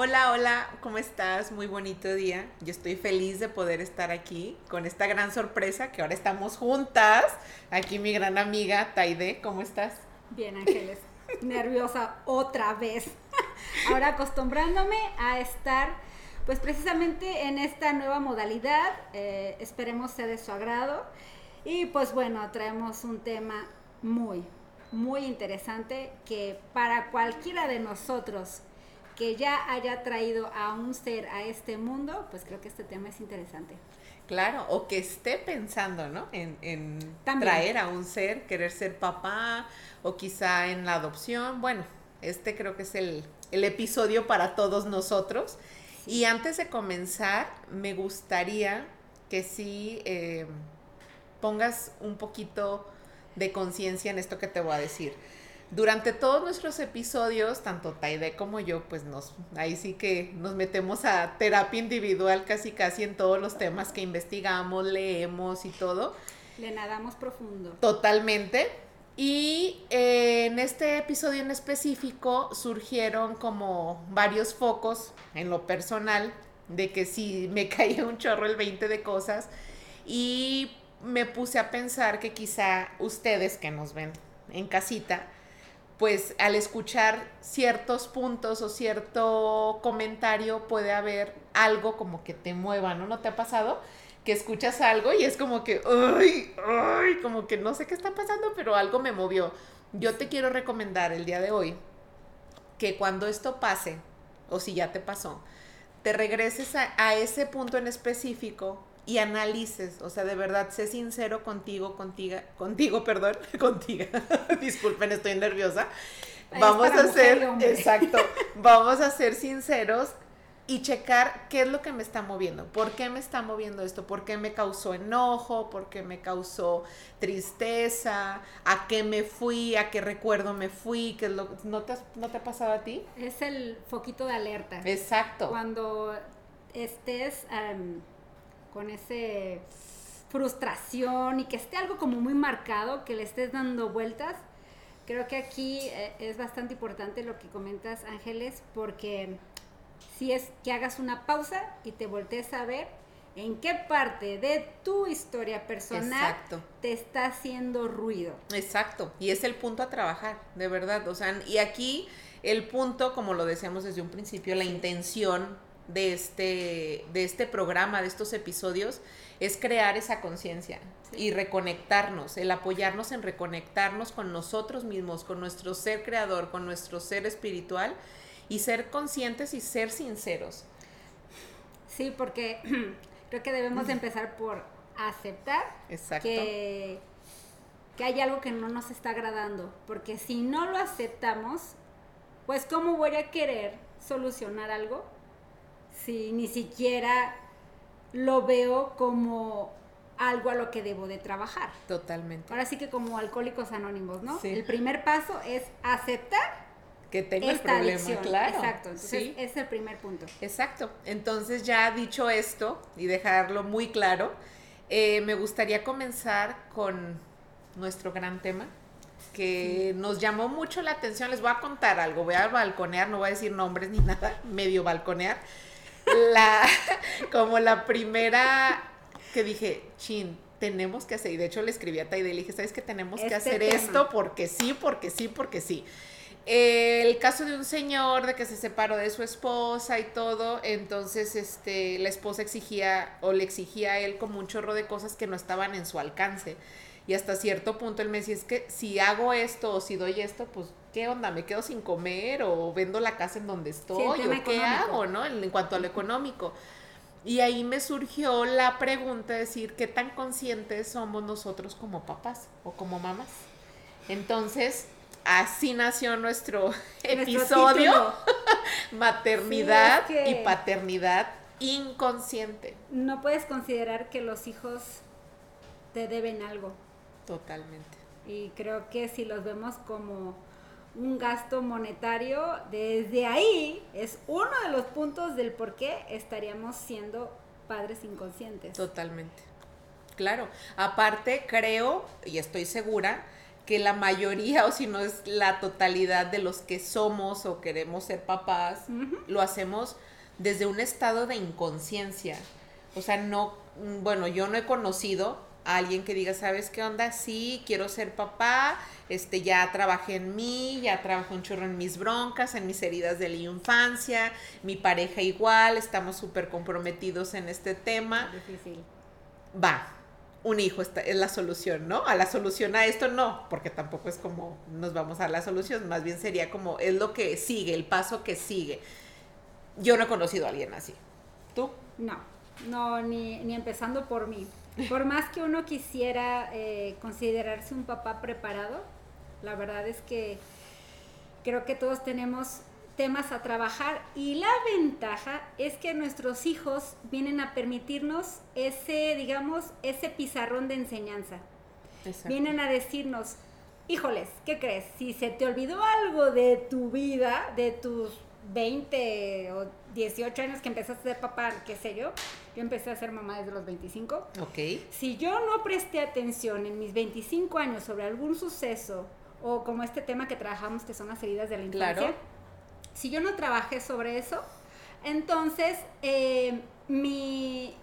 Hola, hola, ¿cómo estás? Muy bonito día. Yo estoy feliz de poder estar aquí con esta gran sorpresa que ahora estamos juntas. Aquí mi gran amiga Taide, ¿cómo estás? Bien, Ángeles. Nerviosa otra vez. Ahora acostumbrándome a estar, pues precisamente en esta nueva modalidad. Eh, esperemos sea de su agrado. Y pues bueno, traemos un tema muy, muy interesante que para cualquiera de nosotros que ya haya traído a un ser a este mundo, pues creo que este tema es interesante. Claro, o que esté pensando, ¿no? En, traer a un ser, querer ser papá, o quizá en la adopción. Bueno, este creo que es el, episodio para todos nosotros. Y antes de comenzar, me gustaría que sí eh, pongas un poquito de conciencia en esto que te voy a decir durante todos nuestros episodios, tanto Taide como yo, pues nos, ahí sí que nos metemos a terapia individual casi casi en todos los temas que investigamos, leemos y todo. Le nadamos profundo. Totalmente. Y eh, en este episodio en específico surgieron como varios focos en lo personal de que sí me caía un chorro el 20 de cosas y me puse a pensar que quizá ustedes que nos ven en casita, pues al escuchar ciertos puntos o cierto comentario puede haber algo como que te mueva, ¿no? ¿No te ha pasado? Que escuchas algo y es como que, ay, ay, como que no sé qué está pasando, pero algo me movió. Yo te quiero recomendar el día de hoy que cuando esto pase, o si ya te pasó, te regreses a, a ese punto en específico y analices, o sea, de verdad, sé sincero contigo, contigo, contigo, perdón, contigo. Disculpen, estoy nerviosa. Vamos a ser, exacto, vamos a ser sinceros y checar qué es lo que me está moviendo, por qué me está moviendo esto, por qué me causó enojo, por qué me causó tristeza, a qué me fui, a qué recuerdo me fui, qué es lo ¿no te, no te ha pasado a ti? Es el foquito de alerta. Exacto. Cuando estés con ese frustración y que esté algo como muy marcado, que le estés dando vueltas. Creo que aquí eh, es bastante importante lo que comentas, Ángeles, porque si es que hagas una pausa y te voltees a ver en qué parte de tu historia personal te está haciendo ruido. Exacto, y es el punto a trabajar, de verdad. O sea, y aquí el punto, como lo decíamos desde un principio, la intención de este, de este programa, de estos episodios, es crear esa conciencia y reconectarnos, el apoyarnos en reconectarnos con nosotros mismos, con nuestro ser creador, con nuestro ser espiritual y ser conscientes y ser sinceros. Sí, porque creo que debemos de empezar por aceptar que, que hay algo que no nos está agradando, porque si no lo aceptamos, pues ¿cómo voy a querer solucionar algo si ni siquiera lo veo como algo a lo que debo de trabajar. Totalmente. Ahora sí que como alcohólicos anónimos, ¿no? El primer paso es aceptar que tengo el problema, claro. Exacto, entonces es el primer punto. Exacto. Entonces ya dicho esto y dejarlo muy claro, eh, me gustaría comenzar con nuestro gran tema que nos llamó mucho la atención. Les voy a contar algo, voy a balconear, no voy a decir nombres ni nada, medio balconear la, como la primera que dije, chin, tenemos que hacer, y de hecho le escribí a Taide y le dije, ¿sabes que tenemos que este hacer esto? Porque sí, porque sí, porque sí. El caso de un señor de que se separó de su esposa y todo, entonces este, la esposa exigía o le exigía a él como un chorro de cosas que no estaban en su alcance. Y hasta cierto punto él me decía, es que si hago esto o si doy esto, pues, ¿qué onda? ¿Me quedo sin comer o vendo la casa en donde estoy? ¿O qué hago, no? En, cuanto a lo económico. Y ahí me surgió la pregunta de decir, ¿qué tan conscientes somos nosotros como papás o como mamás? Entonces, así nació nuestro, episodio, maternidad y paternidad inconsciente. No puedes considerar que los hijos te deben algo. Totalmente. Y creo que si los vemos como un gasto monetario, desde ahí es uno de los puntos del por qué estaríamos siendo padres inconscientes. Totalmente. Claro. Aparte, creo y estoy segura que la mayoría, o si no es la totalidad de los que somos o queremos ser papás, lo hacemos desde un estado de inconsciencia. O sea, no, bueno, yo no he conocido a alguien que diga, ¿sabes qué onda? Sí, quiero ser papá, este, ya trabajé en mí, ya trabajo un chorro en mis broncas, en mis heridas de la infancia, mi pareja igual, estamos súper comprometidos en este tema. Difícil. Va, un hijo es la solución, ¿no? A la solución a esto no, porque tampoco es como nos vamos a la solución, más bien sería como es lo que sigue, el paso que sigue. Yo no he conocido a alguien así. ¿Tú? No, no, ni, ni empezando por mí. Por más que uno quisiera eh, considerarse un papá preparado, la verdad es que creo que todos tenemos temas a trabajar y la ventaja es que nuestros hijos vienen a permitirnos ese, digamos, ese pizarrón de enseñanza. Vienen a decirnos, híjoles, ¿qué crees? Si se te olvidó algo de tu vida, de tus 20 o 18 años que empezaste a ser papá, qué sé yo, yo empecé a ser mamá desde los 25. Ok. Si yo no presté atención en mis 25 años sobre algún suceso o como este tema que trabajamos que son las heridas de la infancia, claro si yo no trabajé sobre eso, entonces eh, mi,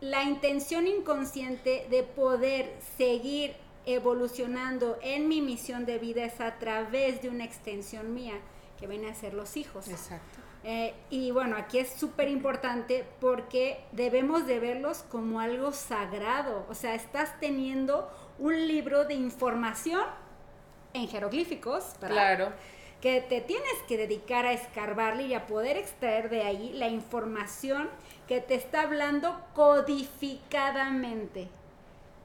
la intención inconsciente de poder seguir evolucionando en mi misión de vida es a través de una extensión mía, que viene a ser los hijos. Exacto. Eh, y bueno, aquí es súper importante porque debemos de verlos como algo sagrado. O sea, estás teniendo un libro de información en jeroglíficos. Claro que te tienes que dedicar a escarbarle y a poder extraer de ahí la información que te está hablando codificadamente.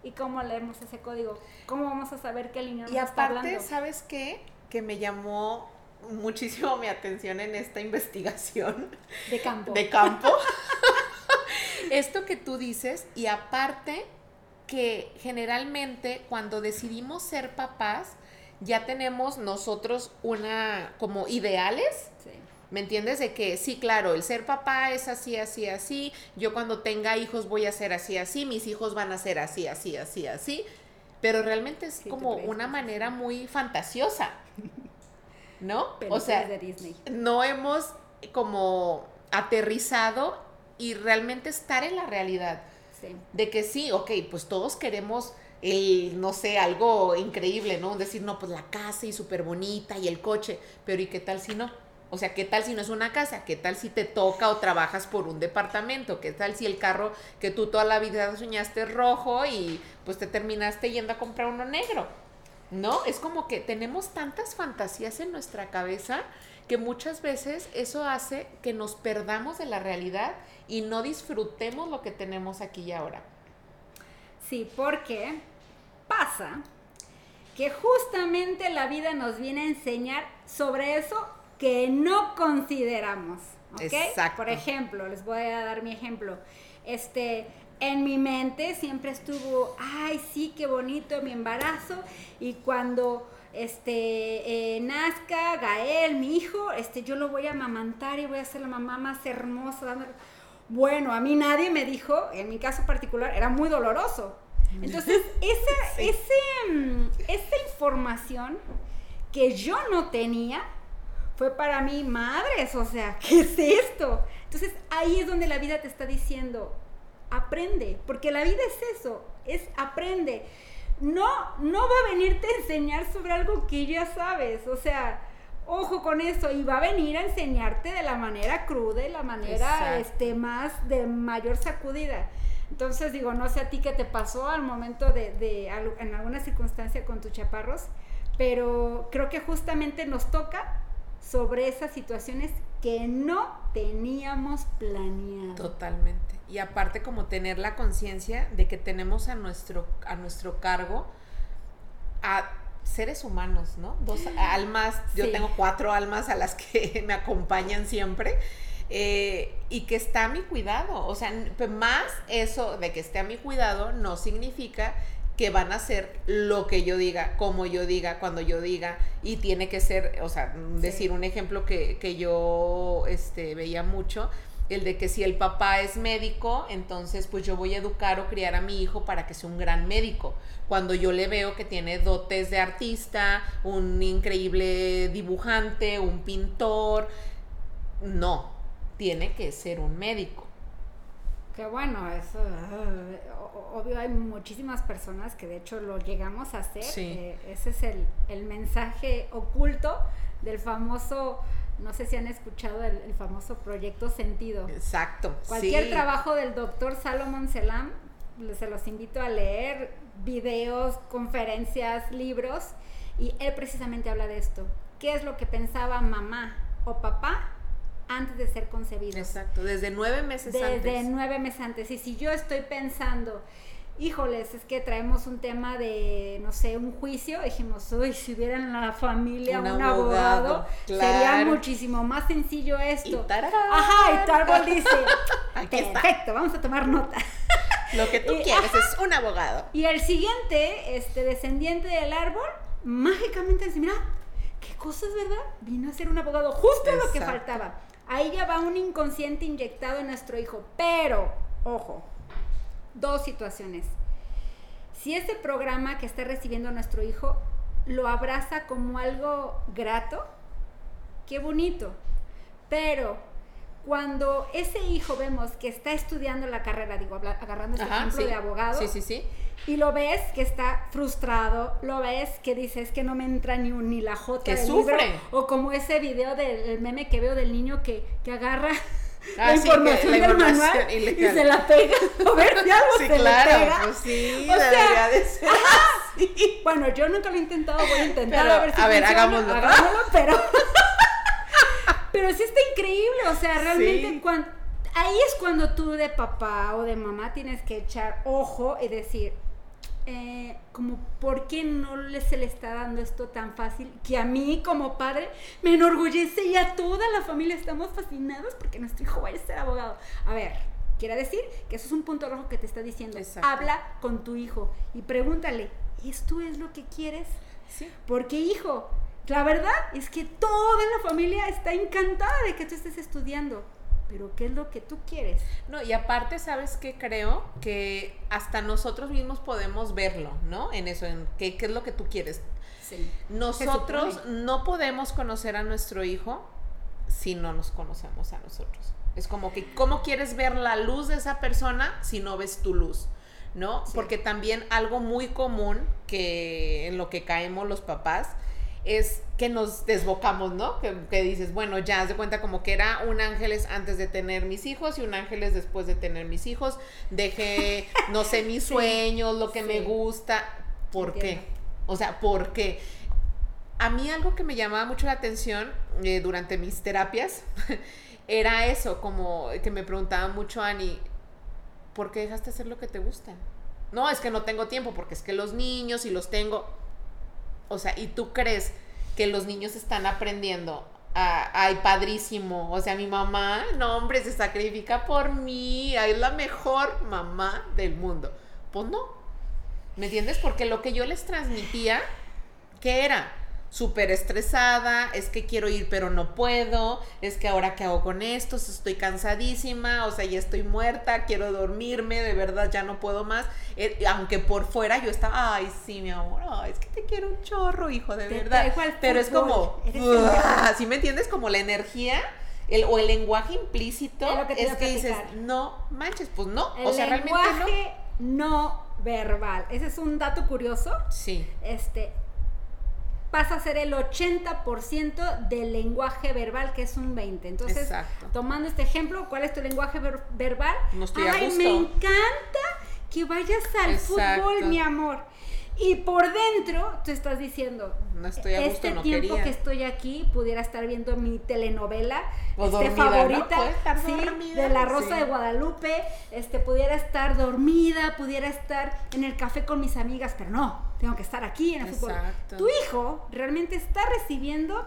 ¿Y cómo leemos ese código? ¿Cómo vamos a saber qué línea nos está hablando? Y aparte, ¿sabes qué? Que me llamó muchísimo mi atención en esta investigación. De campo. De campo. Esto que tú dices, y aparte que generalmente cuando decidimos ser papás, ya tenemos nosotros una como ideales. ¿Me entiendes? De que sí, claro, el ser papá es así, así, así. Yo cuando tenga hijos voy a ser así, así. Mis hijos van a ser así, así, así, así. Pero realmente es como una manera muy fantasiosa. ¿No? o sea, de Disney. no hemos como aterrizado y realmente estar en la realidad. De que sí, ok, pues todos queremos el, no sé, algo increíble, ¿no? Decir, no, pues la casa y súper bonita y el coche, pero ¿y qué tal si no? O sea, ¿qué tal si no es una casa? ¿Qué tal si te toca o trabajas por un departamento? ¿Qué tal si el carro que tú toda la vida soñaste es rojo y pues te terminaste yendo a comprar uno negro? ¿No? Es como que tenemos tantas fantasías en nuestra cabeza que muchas veces eso hace que nos perdamos de la realidad y no disfrutemos lo que tenemos aquí y ahora. Sí, porque pasa que justamente la vida nos viene a enseñar sobre eso que no consideramos. ¿ok? Por ejemplo, les voy a dar mi ejemplo. Este, en mi mente siempre estuvo, ay, sí, qué bonito mi embarazo. Y cuando este, eh, nazca Gael, mi hijo, este, yo lo voy a amamantar y voy a ser la mamá más hermosa. Bueno, a mí nadie me dijo, en mi caso particular, era muy doloroso. Entonces, esa, mm, esa información que yo no tenía fue para mí, madres, o sea, ¿qué es esto? Entonces, ahí es donde la vida te está diciendo, aprende, porque la vida es eso, es aprende. No, no va a venirte a enseñar sobre algo que ya sabes, o sea, ojo con eso, y va a venir a enseñarte de la manera cruda, de la manera este, más de mayor sacudida. Entonces digo, no sé a ti qué te pasó al momento de, de, en alguna circunstancia con tus chaparros, pero creo que justamente nos toca sobre esas situaciones que no teníamos planeado. Totalmente. Y aparte como tener la conciencia de que tenemos a nuestro, a nuestro cargo a seres humanos, ¿no? Dos almas, yo tengo cuatro almas a las que me acompañan siempre eh, y que está a mi cuidado. O sea, más eso de que esté a mi cuidado no significa que van a hacer lo que yo diga, como yo diga, cuando yo diga, y tiene que ser, o sea, decir un ejemplo que, que yo este, veía mucho, el de que si el papá es médico, entonces pues yo voy a educar o criar a mi hijo para que sea un gran médico. Cuando yo le veo que tiene dotes de artista, un increíble dibujante, un pintor, no, tiene que ser un médico. Que bueno, eso, uh, obvio hay muchísimas personas que de hecho lo llegamos a hacer. Sí. Eh, ese es el, el mensaje oculto del famoso no sé si han escuchado el, el famoso proyecto Sentido. Exacto. Cualquier sí. trabajo del doctor Salomon Selam, se los invito a leer, videos, conferencias, libros, y él precisamente habla de esto. ¿Qué es lo que pensaba mamá o papá antes de ser concebidos? Exacto, desde nueve meses Desde antes. nueve meses antes. Y si yo estoy pensando, híjoles, es que traemos un tema de, no sé, un juicio, dijimos, uy, si hubiera en la familia Un un, abogado, abogado, claro. sería muchísimo más sencillo esto. Y. Ajá, y Tarbol dice, perfecto, vamos a tomar nota. Lo que tú Y- quieres es un abogado. Y el siguiente, este descendiente del árbol, mágicamente dice, mira, qué cosas, ¿verdad? Vino a ser un abogado, justo lo que faltaba. Ahí ya va un inconsciente inyectado en nuestro hijo. Pero, ojo, dos situaciones. Si ese programa que está recibiendo nuestro hijo lo abraza como algo grato, qué bonito. Pero cuando ese hijo vemos que está estudiando la carrera, digo, agarrando este Ajá, ejemplo sí. de abogado, Sí, sí, sí. y lo ves que está frustrado, lo ves que dice es que no me entra ni, un- ni la jota Que del sufre. libro, o como ese video del el meme que veo del niño que, que agarra Ah, la sí, información la del información manual y se la pega, a ver si algo Sí, se le claro, pega. pues sí, O sea, debería de ser así. Bueno, yo nunca lo he intentado, voy a intentar Pero, a ver si a ver, funciona, hagámoslo. hagámoslo, pero pero sí está increíble, o sea, realmente Sí. cuan- ahí es cuando tú de papá o de mamá tienes que echar ojo y decir eh, como por qué no le, se le está dando esto tan fácil que a mí como padre me enorgullece y a toda la familia estamos fascinados porque nuestro hijo vaya a ser abogado. A ver, quiere decir que eso es un punto rojo que te está diciendo. Exacto. Habla con tu hijo y pregúntale, ¿esto es lo que quieres? Sí. Porque, hijo, la verdad es que toda la familia está encantada de que tú estés estudiando. Pero, ¿qué es lo que tú quieres? No, y aparte, ¿sabes qué creo? Que hasta nosotros mismos podemos verlo, ¿no? En eso, en qué, qué es lo que tú quieres. Sí. Nosotros no podemos conocer a nuestro hijo si no nos conocemos a nosotros. Es como que, ¿cómo quieres ver la luz de esa persona si no ves tu luz? ¿No? Sí. Porque también algo muy común que en lo que caemos los papás es que nos desbocamos, ¿no? Que, que dices, bueno, ya haz de cuenta como que era un ángeles antes de tener mis hijos y un ángeles después de tener mis hijos. Dejé, no sé, mis Sí, sueños, lo que me gusta. ¿Por Entiendo. qué? O sea, ¿por qué? A mí algo que me llamaba mucho la atención eh, durante mis terapias era eso, como que me preguntaba mucho Ani, ¿por qué dejaste hacer lo que te gusta? No, es que no tengo tiempo, porque es que los niños y los tengo. O sea, ¿y tú crees que los niños están aprendiendo? Ay, padrísimo. O sea, mi mamá, no, hombre, se sacrifica por mí. Es la mejor mamá del mundo. Pues no. ¿Me entiendes? Porque lo que yo les transmitía, ¿qué era? Súper estresada, es que quiero ir pero no puedo, es que ahora qué hago con esto, estoy cansadísima, o sea, ya estoy muerta, quiero dormirme, de verdad ya no puedo más. Eh, aunque por fuera yo estaba, ay, sí, mi amor, es que te quiero un chorro, hijo, de Te verdad. Pero es como, ¿sí me entiendes? Como la energía el, o el lenguaje implícito Es que es que dices, no manches, pues no, El o sea, realmente no. lenguaje no verbal. Ese es un dato curioso. Sí, Este pasa a ser el 80% del lenguaje verbal, que es un 20. Entonces, Exacto. tomando este ejemplo, ¿cuál es tu lenguaje ver- verbal? No estoy a Ay, gusto. me encanta que vayas al Exacto. fútbol, mi amor. Y por dentro tú estás diciendo, No estoy a gusto, este no tiempo quería. que estoy aquí pudiera estar viendo mi telenovela O este, dormida, ¿no? favorita, estar sí, dormida, de la Rosa sí. de Guadalupe, este pudiera estar dormida, pudiera estar en el café con mis amigas, pero no, tengo que estar aquí en el fútbol. Exacto. Tu hijo realmente está recibiendo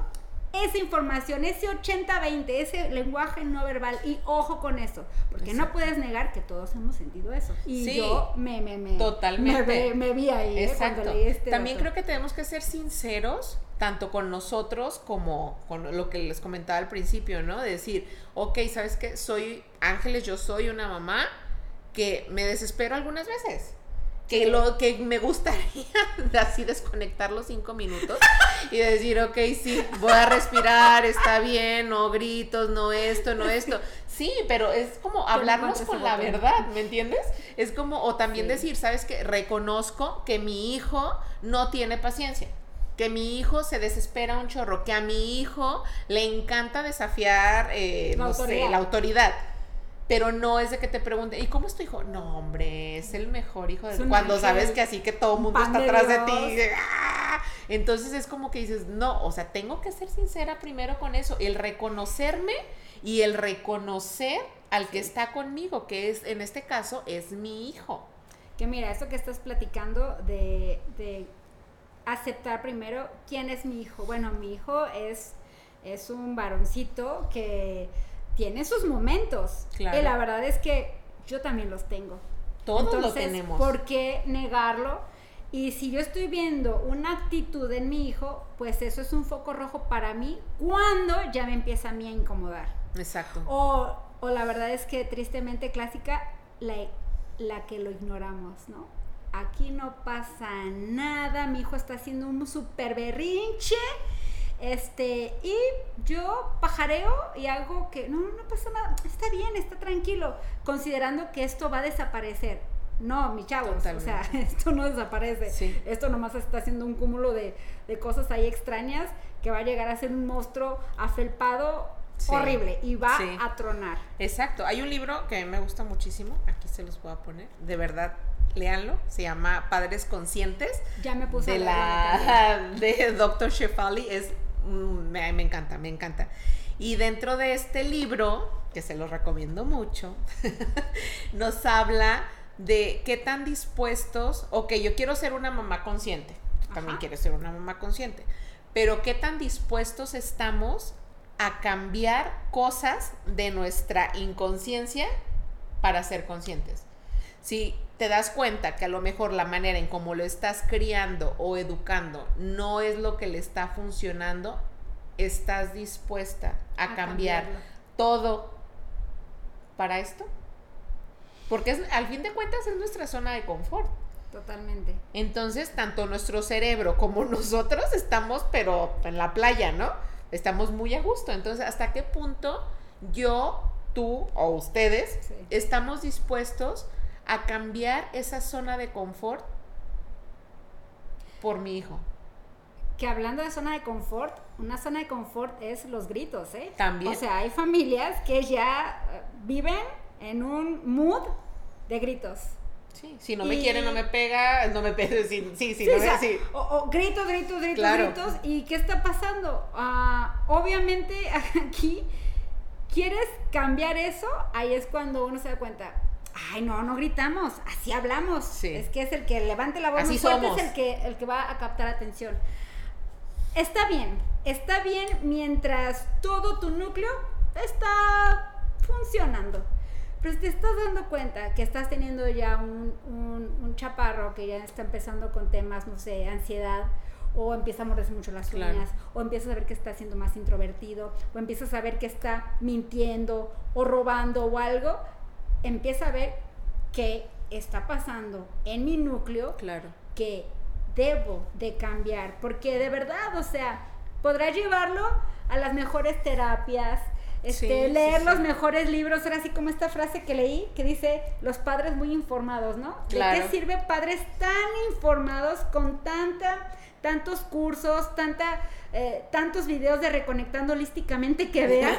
esa información, ese 80-20, ese lenguaje no verbal y ojo con eso, porque no puedes negar que todos hemos sentido eso. Y Sí, yo me, me, me, totalmente. me, vi ahí ¿eh? Exacto. leí este También dato. creo que tenemos que ser sinceros tanto con nosotros como con lo que les comentaba al principio, ¿no? De decir, ok, ¿sabes qué? Soy Ángeles, yo soy una mamá que me desespero algunas veces que lo que me gustaría así desconectar los cinco minutos y decir, ok, sí, voy a respirar, está bien, no gritos, no esto, no esto. Sí, pero es como hablarnos con la verdad, ¿me entiendes? Es como, o también decir, ¿sabes qué? Reconozco que mi hijo no tiene paciencia que mi hijo se desespera un chorro, que a mi hijo le encanta desafiar, eh, no sé, la autoridad pero no es de que te pregunte, ¿y cómo es tu hijo? No, hombre, es el mejor hijo de Cuando sabes que así que todo el mundo está atrás de, ti. ¡ah! Entonces es como que dices, no, o sea, tengo que ser sincera primero con eso, el reconocerme y el reconocer al que está conmigo, que es, en este caso, es mi hijo. Que mira, esto que estás platicando de, de aceptar primero quién es mi hijo. Bueno, mi hijo es, es un varoncito que tiene sus momentos. Y la verdad es que yo también los tengo. Todos los tenemos. ¿Por qué negarlo? Y si yo estoy viendo una actitud en mi hijo, pues eso es un foco rojo para mí cuando ya me empieza a mí a incomodar. Exacto. O, o la verdad es que tristemente clásica, la, la que lo ignoramos, ¿no? Aquí no pasa nada, mi hijo está haciendo un super berrinche este, y yo pajareo y hago que no, no pasa nada, está bien, está tranquilo, considerando que esto va a desaparecer. No, mi chavos, o sea, esto no desaparece. Esto nomás está haciendo un cúmulo de, cosas ahí extrañas que va a llegar a ser un monstruo afelpado horrible y va a tronar. Exacto. Hay un libro que me gusta muchísimo, aquí se los voy a poner, de verdad, léanlo, se llama Padres Conscientes. Ya me puse de la de Dr. Shefali, es Mm, me, encanta, me encanta. Y dentro de este libro, que se lo recomiendo mucho, nos habla de qué tan dispuestos, ok, yo quiero ser una mamá consciente, también quiero ser una mamá consciente, pero qué tan dispuestos estamos a cambiar cosas de nuestra inconsciencia para ser conscientes. Si te das cuenta que a lo mejor la manera en cómo lo estás criando o educando no es lo que le está funcionando, estás dispuesta a, cambiar todo para esto. Porque al fin de cuentas es nuestra zona de confort. Totalmente. Entonces, tanto nuestro cerebro como nosotros estamos, pero en la playa, ¿no? Estamos muy a gusto. Entonces, ¿hasta qué punto yo, tú o ustedes estamos dispuestos a cambiar esa zona de confort por mi hijo. Que hablando de zona de confort, una zona de confort es los gritos, ¿eh? También. O sea, hay familias que ya eh, viven en un mood de gritos. Sí, si no me quiere, no me pega, no me pega, sí, sí, sí, no o, sí. o, gritos, gritos, gritos, gritos. ¿Y qué está pasando? Ah, obviamente aquí, ¿quieres cambiar eso? Ahí es cuando uno se da cuenta, ay, no, no gritamos, así hablamos. Es que es el que levante la voz así fuerte, es el que, el que va a captar atención. Está bien, está bien mientras todo tu núcleo está funcionando. Pero si te estás dando cuenta que estás teniendo ya un, un, chaparro que ya está empezando con temas, no sé, ansiedad, o empieza a morderse mucho las uñas, o empiezas a ver que está siendo más introvertido, o empiezas a ver que está mintiendo o robando o algo, empieza a ver qué está pasando en mi núcleo claro. que debo de cambiar, porque de verdad, o sea, podrá llevarlo a las mejores terapias, este, leer los mejores libros, era así como esta frase que leí que dice los padres muy informados, ¿no? ¿De qué sirve padres tan informados con tanta, tantos cursos, tanta eh, tantos videos de reconectando holísticamente que vean.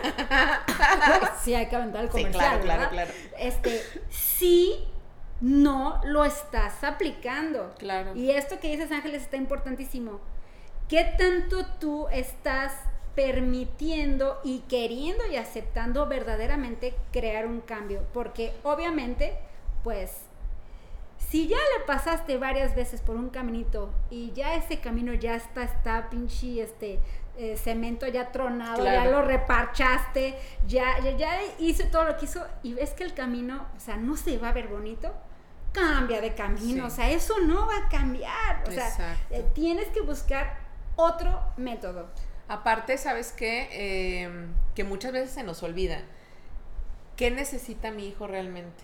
sí, hay que aventar el comercial. Sí, claro, claro, claro. Este, sí, no lo estás aplicando. Claro. Y esto que dices, Ángeles, está importantísimo. ¿Qué tanto tú estás permitiendo y queriendo y aceptando verdaderamente crear un cambio? Porque obviamente, pues si ya le pasaste varias veces por un caminito y ya ese camino ya está, está pinche este eh, cemento ya tronado, ya lo reparchaste, ya, ya, ya hizo todo lo que hizo y ves que el camino, o sea, no se va a ver bonito, cambia de camino, o sea, eso no va a cambiar, o sea, eh, tienes que buscar otro método. Aparte, ¿sabes qué? Eh, que muchas veces se nos olvida. ¿Qué necesita mi hijo realmente?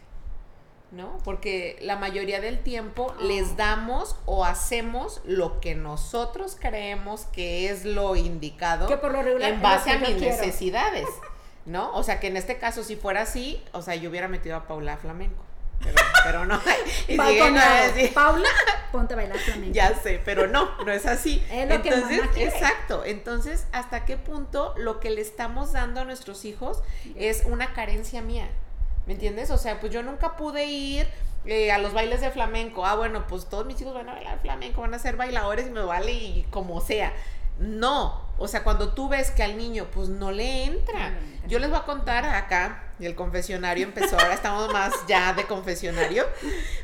¿No? Porque la mayoría del tiempo les damos o hacemos lo que nosotros creemos que es lo indicado Que por lo regular en base a mis quiero. necesidades. ¿No? O sea, que en este caso, si fuera así, o sea, yo hubiera metido a Paula a flamenco. Pero, pero no. Y sigue así. Paula, ponte a bailar flamenco. Ya sé, pero no, no es así. Es lo que Entonces, exacto. Entonces, ¿hasta qué punto lo que le estamos dando a nuestros hijos es una carencia mía? ¿Me entiendes? O sea, pues yo nunca pude ir eh, a los bailes de flamenco. Ah, bueno, pues todos mis hijos van a bailar flamenco, van a ser bailadores y me vale y como sea. No, o sea, cuando tú ves que al niño pues no le entra. Yo les voy a contar acá, y el confesionario empezó, ahora estamos más ya de confesionario.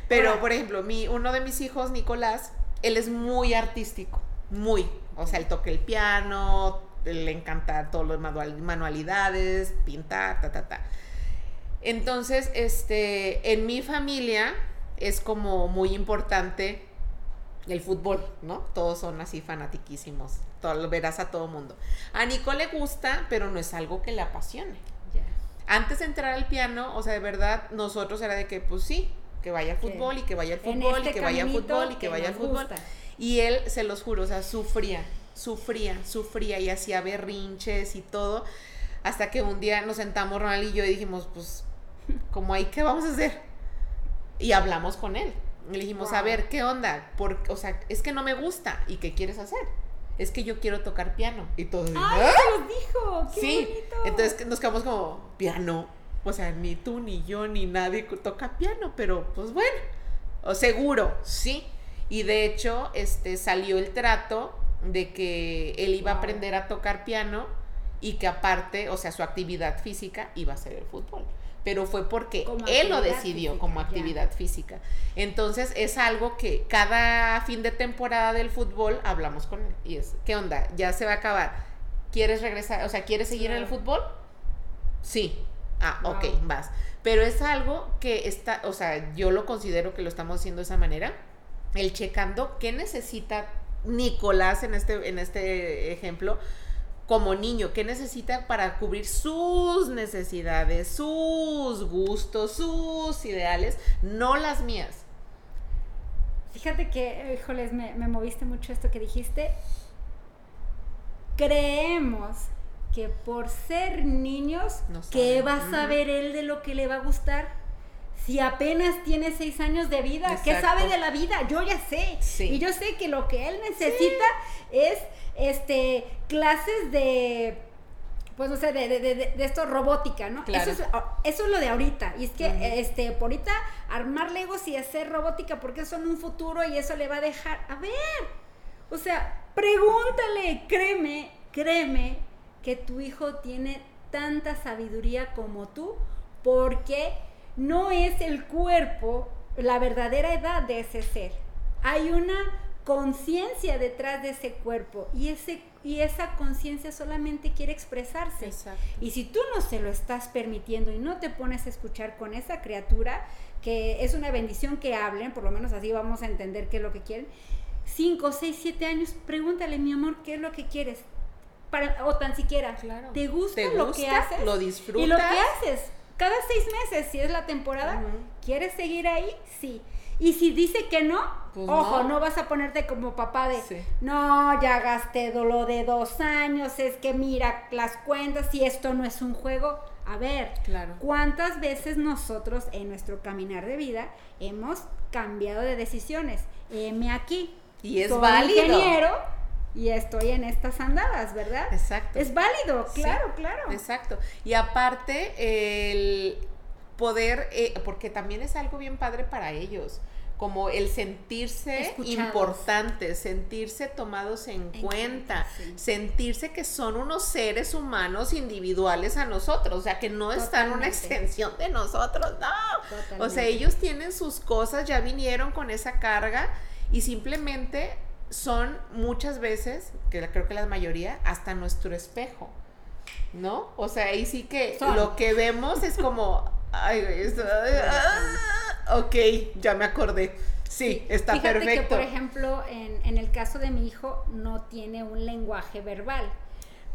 Pero, por ejemplo, mi, uno de mis hijos, Nicolás, él es muy artístico, muy. O sea, él toca el piano, le encanta de manual- manualidades, pintar, ta, ta, ta. Entonces, este, en mi familia es como muy importante el fútbol, ¿no? Todos son así fanatiquísimos. Todo, verás a todo mundo. A Nico le gusta, pero no es algo que le apasione. Antes de entrar al piano, o sea, de verdad, nosotros era de que, pues sí, que vaya al fútbol y que vaya al en fútbol y este que vaya al fútbol y que que vaya al fútbol. gusta. Y él, se los juro, o sea, sufría, sufría, sufría y hacía berrinches y todo. Hasta que un día nos sentamos Ronald y yo y dijimos, pues, como ahí, ¿qué vamos a hacer? Y hablamos con él. Le dijimos, a ver, ¿qué onda? Por, o sea, es que no me gusta. ¿Y qué quieres hacer? Es que yo quiero tocar piano. Y todo. ¡Ay, "¿Ah?". se los dijo! ¡Qué Sí, bonito! entonces nos quedamos como piano. O sea, ni tú, ni yo, ni nadie toca piano, pero pues bueno, o seguro, sí. Y de hecho, este salió el trato de que él iba a aprender a tocar piano y que aparte, o sea, su actividad física iba a ser el fútbol. Pero fue porque Como él lo decidió física, como ya. actividad física. Entonces es algo que cada fin de temporada del fútbol hablamos con él. Y es, ¿qué onda? Ya se va a acabar. ¿Quieres regresar? O sea, ¿quieres seguir en el fútbol? Sí. Ah, Wow. ok, vas. Pero es algo que está, o sea, yo lo considero que lo estamos haciendo de esa manera. El checando qué necesita Nicolás en este, en este ejemplo como niño, qué necesita para cubrir sus necesidades, sus gustos, sus ideales, no las mías. Fíjate que, híjoles, me, me moviste mucho esto que dijiste. Creemos que por ser niños, No ¿qué va a saber él de lo que le va a gustar? Si apenas tiene seis años de vida, ¿qué sabe de la vida? Yo ya sé. Sí. Y yo sé que lo que él necesita es este clases de pues no sé, de, de, de, de esto robótica, ¿no? Claro. Eso, es, eso es lo de ahorita. Y es que, este, por ahorita, armar legos y hacer robótica, porque eso en un futuro y eso le va a dejar. A ver, o sea, pregúntale, créeme, créeme, que tu hijo tiene tanta sabiduría como tú, porque no es el cuerpo la verdadera edad de ese ser. Hay una conciencia detrás de ese cuerpo y ese y esa conciencia solamente quiere expresarse. Exacto. Y si tú no se lo estás permitiendo y no te pones a escuchar con esa criatura, que es una bendición que hablen, por lo menos así vamos a entender qué es lo que quieren, 5, 6, 7 años, pregúntale, mi amor, ¿qué es lo que quieres? Para, o tan siquiera, Claro. ¿te gusta, ¿Te lo que gusta? haces? ¿Lo disfrutas? Y lo que haces, cada seis meses, si es la temporada. ¿quieres seguir ahí? Sí. Y si dice que no, Pues ojo, no. no. vas a ponerte como papá de, Sí. no, ya gasté lo de dos años, es que mira las cuentas y esto no es un juego. A ver, Claro. ¿cuántas veces nosotros en nuestro caminar de vida hemos cambiado de decisiones? Heme aquí. Y es soy válido. ingeniero y estoy en estas andadas, ¿verdad? Exacto. Es válido, Sí, claro, claro. Exacto. Y aparte, el poder, eh, porque también es algo bien padre para ellos, como el sentirse Escuchados. importantes, sentirse tomados en, En cuenta, sí. sentirse que son unos seres humanos individuales a nosotros, o sea, que no están una extensión de nosotros, no. O sea, ellos tienen sus cosas, ya vinieron con esa carga y simplemente son muchas veces, que creo que la mayoría, hasta nuestro espejo. ¿No? O sea, ahí sí que Son. lo que vemos es como, ay, güey, esto- ah, ok, ya me acordé. Sí, está Fíjate perfecto. que, por ejemplo, en, en el caso de mi hijo, no tiene un lenguaje verbal.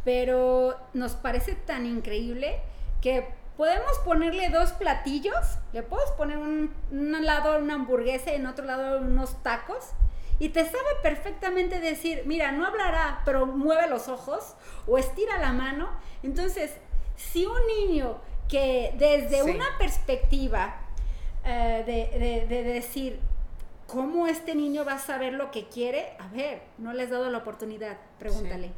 Pero nos parece tan increíble que podemos ponerle dos platillos. Le puedes poner un, un lado una hamburguesa y en otro lado unos tacos. Y te sabe perfectamente decir, mira, no hablará, pero mueve los ojos o estira la mano. Entonces, si un niño que desde Sí. una perspectiva eh, de, de- de decir, ¿cómo este niño va a saber lo que quiere? A ver, no le has dado la oportunidad, pregúntale.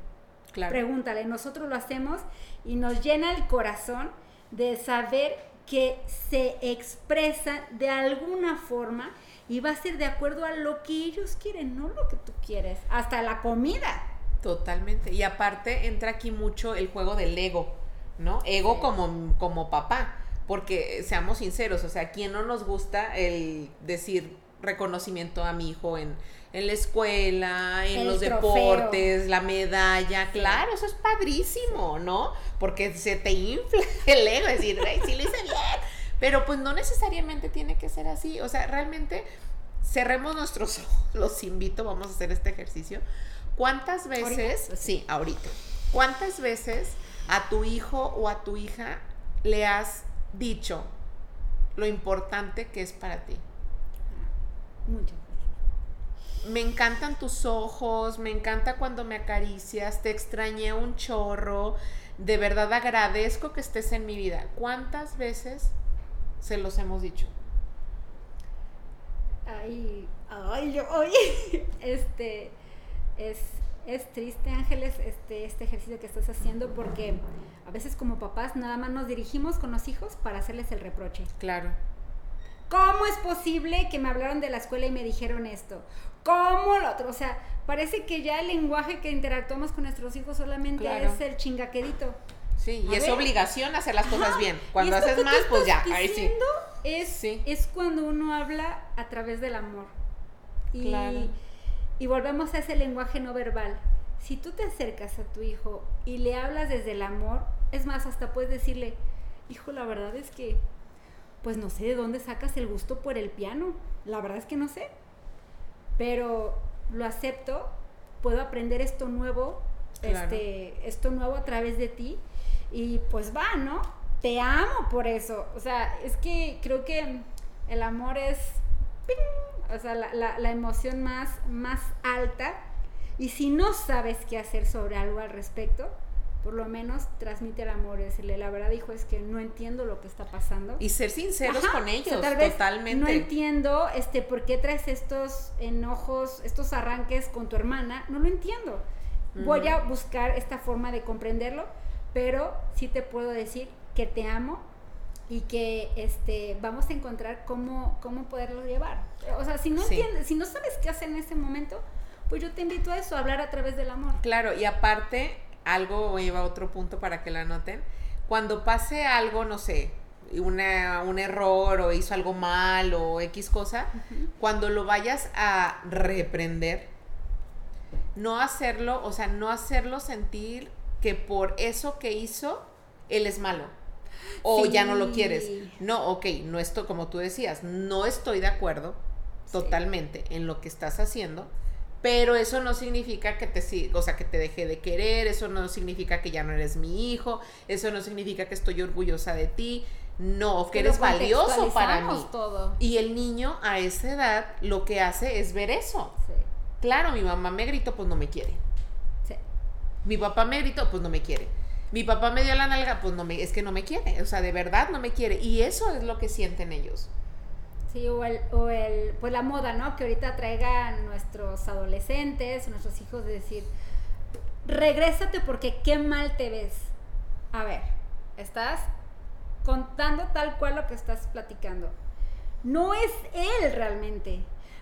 Claro. Pregúntale, nosotros lo hacemos y nos llena el corazón de saber que se expresa de alguna forma y va a ser de acuerdo a lo que ellos quieren, no lo que tú quieres. Hasta la comida. Totalmente. Y aparte entra aquí mucho el juego del ego, ¿no? Ego Sí. como, como papá. Porque eh, seamos sinceros, o sea, ¿a quién no nos gusta el decir reconocimiento a mi hijo en, en la escuela, en El los trofeo. deportes, la medalla? Claro, eso es padrísimo, ¿no? Porque se te infla el ego, decir, "Ay, sí lo hice bien. Pero pues no necesariamente tiene que ser así. O sea, realmente cerremos nuestros ojos. Los invito, vamos a hacer este ejercicio. ¿Cuántas veces, ¿Ahorita? sí, ahorita, cuántas veces a tu hijo o a tu hija le has dicho lo importante que es para ti? Mucho. Me encantan tus ojos, me encanta cuando me acaricias, te extrañé un chorro, de verdad agradezco que estés en mi vida. ¿Cuántas veces se los hemos dicho? Ay, ay, yo, ay, este, es, es triste, Ángeles, este, este ejercicio que estás haciendo porque a veces como papás nada más nos dirigimos con los hijos para hacerles el reproche. Claro. ¿Cómo es posible que me hablaron de la escuela y me dijeron esto? ¿Cómo lo otro? O sea, parece que ya el lenguaje que interactuamos con nuestros hijos solamente Claro. es el chingaquedito. Sí, y A es ver. obligación hacer las cosas Ajá, bien. Cuando haces mal, pues ya, ahí sí. Es, Sí. es cuando uno habla a través del amor. Y, Claro. Y volvemos a ese lenguaje no verbal. Si tú te acercas a tu hijo y le hablas desde el amor, es más, hasta puedes decirle, hijo, la verdad es que, pues no sé de dónde sacas el gusto por el piano. La verdad es que no sé. Pero lo acepto, puedo aprender esto nuevo, Claro. este, esto nuevo a través de ti. Y pues va, ¿no? Te amo por eso. O sea, es que creo que el amor es, ¡ping! O sea, la, la- la emoción más, más alta. Y si no sabes qué hacer sobre algo al respecto, por lo menos transmite el amor. Decirle, la verdad, hijo, es que no entiendo lo que está pasando. Y ser sinceros Ajá, con o sea, ellos, tal vez totalmente. No entiendo este por qué traes estos enojos, estos arranques con tu hermana. No lo entiendo. Voy a buscar esta forma de comprenderlo, pero sí te puedo decir que te amo y que este vamos a encontrar cómo, cómo poderlo llevar. O sea, si no Sí. entiendes, si no sabes qué hacer en ese momento, pues yo te invito a eso, a hablar a través del amor. Claro, y aparte, algo lleva a otro punto para que la anoten. Cuando pase algo, no sé, una, un error o hizo algo mal o X cosa, cuando lo vayas a reprender, no hacerlo, o sea, no hacerlo sentir que por eso que hizo, él es malo. O ya no lo quieres. No, ok, no estoy, como tú decías, no estoy de acuerdo totalmente en lo que estás haciendo, pero eso no significa que te o sea, que te deje de querer, eso no significa que ya no eres mi hijo, eso no significa que estoy orgullosa de ti, no, que Pero eres valioso para mí. todo. Y el niño a esa edad lo que hace es ver eso. Sí, Claro, mi mamá me gritó, pues no me quiere. sí. Mi papá me gritó, pues no me quiere. Mi papá me dio la nalga, pues no me, es que no me quiere. O sea, de verdad no me quiere. Y eso es lo que sienten ellos. Sí, o el, o el, pues la moda, ¿no? Que ahorita traigan nuestros adolescentes, nuestros hijos, de decir, regrésate porque qué mal te ves. A ver, estás contando tal cual lo que estás platicando. No es él realmente.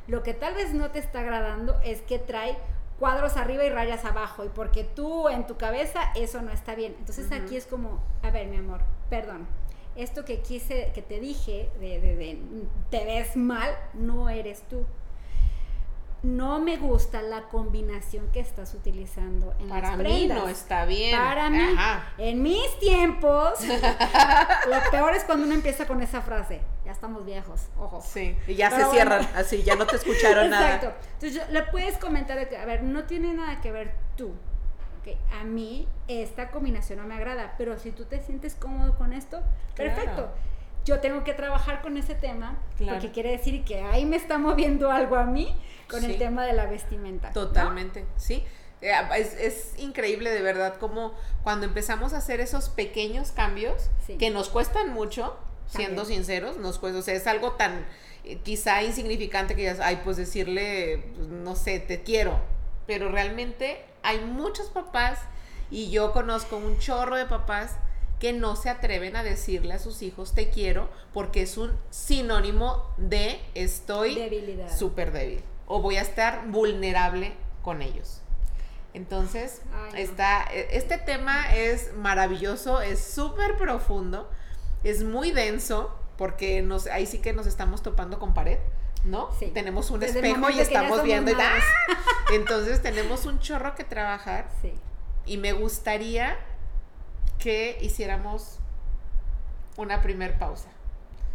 Lo que tal vez no te está agradando es que trae cuadros arriba y rayas abajo y porque tú en tu cabeza eso no está bien. Entonces aquí es como, a ver, mi amor, perdón. Esto que quise, que te dije, de, de- de, te ves mal, no eres tú. No me gusta la combinación que estás utilizando en Para las mí prendas. no está bien. Para mí, Ajá. en mis tiempos, lo peor es cuando uno empieza con esa frase. Ya estamos viejos, ojo. Sí, y ya Pero se cierran, así, ya no te escucharon Exacto. nada. Entonces yo- le puedes comentar, a ver, no tiene nada que ver tú. A mí esta combinación no me agrada, pero si tú te sientes cómodo con esto, Claro. perfecto. Yo tengo que trabajar con ese tema Claro. porque quiere decir que ahí me está moviendo algo a mí con Sí. el tema de la vestimenta. ¿no? Totalmente, sí. Eh, Es, es increíble de verdad como cuando empezamos a hacer esos pequeños cambios Sí. que nos cuestan mucho, siendo También. sinceros, nos cuesta, o sea, es algo tan eh, quizá insignificante que ya, ay, pues decirle, pues, no sé, te quiero, pero realmente hay muchos papás y yo conozco un chorro de papás que no se atreven a decirle a sus hijos te quiero porque es un sinónimo de estoy súper débil o voy a estar vulnerable con ellos. Entonces, Ay, no. está, e- este tema es maravilloso, es súper profundo, es muy denso, porque nos, ahí sí que nos estamos topando con pared, ¿no? Sí. Tenemos un Desde espejo y estamos viendo y. ¡ah! Entonces tenemos un chorro que trabajar Sí. y me gustaría que hiciéramos una primer pausa.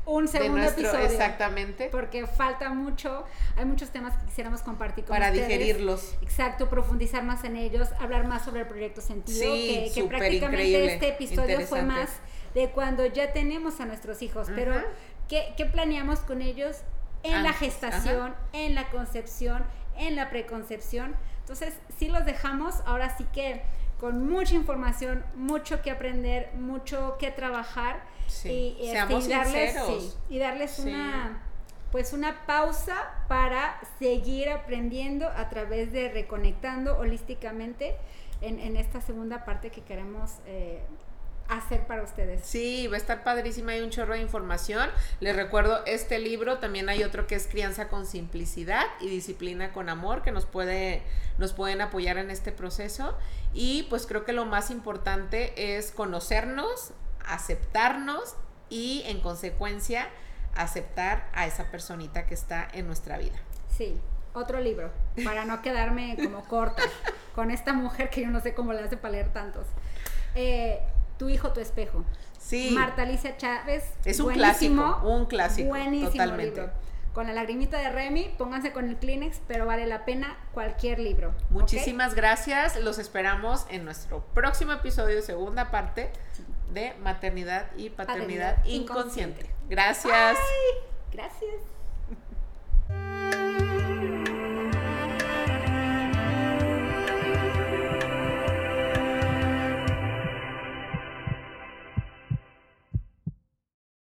Un segundo nuestro, episodio. exactamente, Porque falta mucho, hay muchos temas que quisiéramos compartir con para ustedes. digerirlos. Exacto, profundizar más en ellos, hablar más sobre el proyecto Sentido, Sí, que, que prácticamente este episodio fue más de cuando ya tenemos a nuestros hijos, pero Ujú. ¿qué, qué planeamos con ellos en la Antes, gestación, en la concepción, en la preconcepción? Entonces, sí los dejamos, ahora sí que con mucha información, mucho que aprender, mucho que trabajar Sí. y, este, y darles, sí, y darles una pues una pausa para seguir aprendiendo a través de reconectando holísticamente en, en esta segunda parte que queremos eh, hacer para ustedes. Sí, va a estar padrísima, hay un chorro de información. Les recuerdo este libro, también hay otro que es Crianza con simplicidad y disciplina con amor, que nos puede nos pueden apoyar en este proceso y pues creo que lo más importante es conocernos, aceptarnos y en consecuencia aceptar a esa personita que está en nuestra vida. Sí, otro libro, para no quedarme como corta con esta mujer que yo no sé cómo le hace para leer tantos. Eh, tu hijo, tu espejo. Sí. Marta Alicia Chávez. Es un clásico, un clásico, Buenísimo totalmente. libro. Con la lagrimita de Remy, pónganse con el Kleenex, pero vale la pena cualquier libro. Muchísimas gracias. Los esperamos en nuestro próximo episodio, segunda parte de maternidad y paternidad, Paternidad inconsciente. inconsciente. Gracias. Gracias.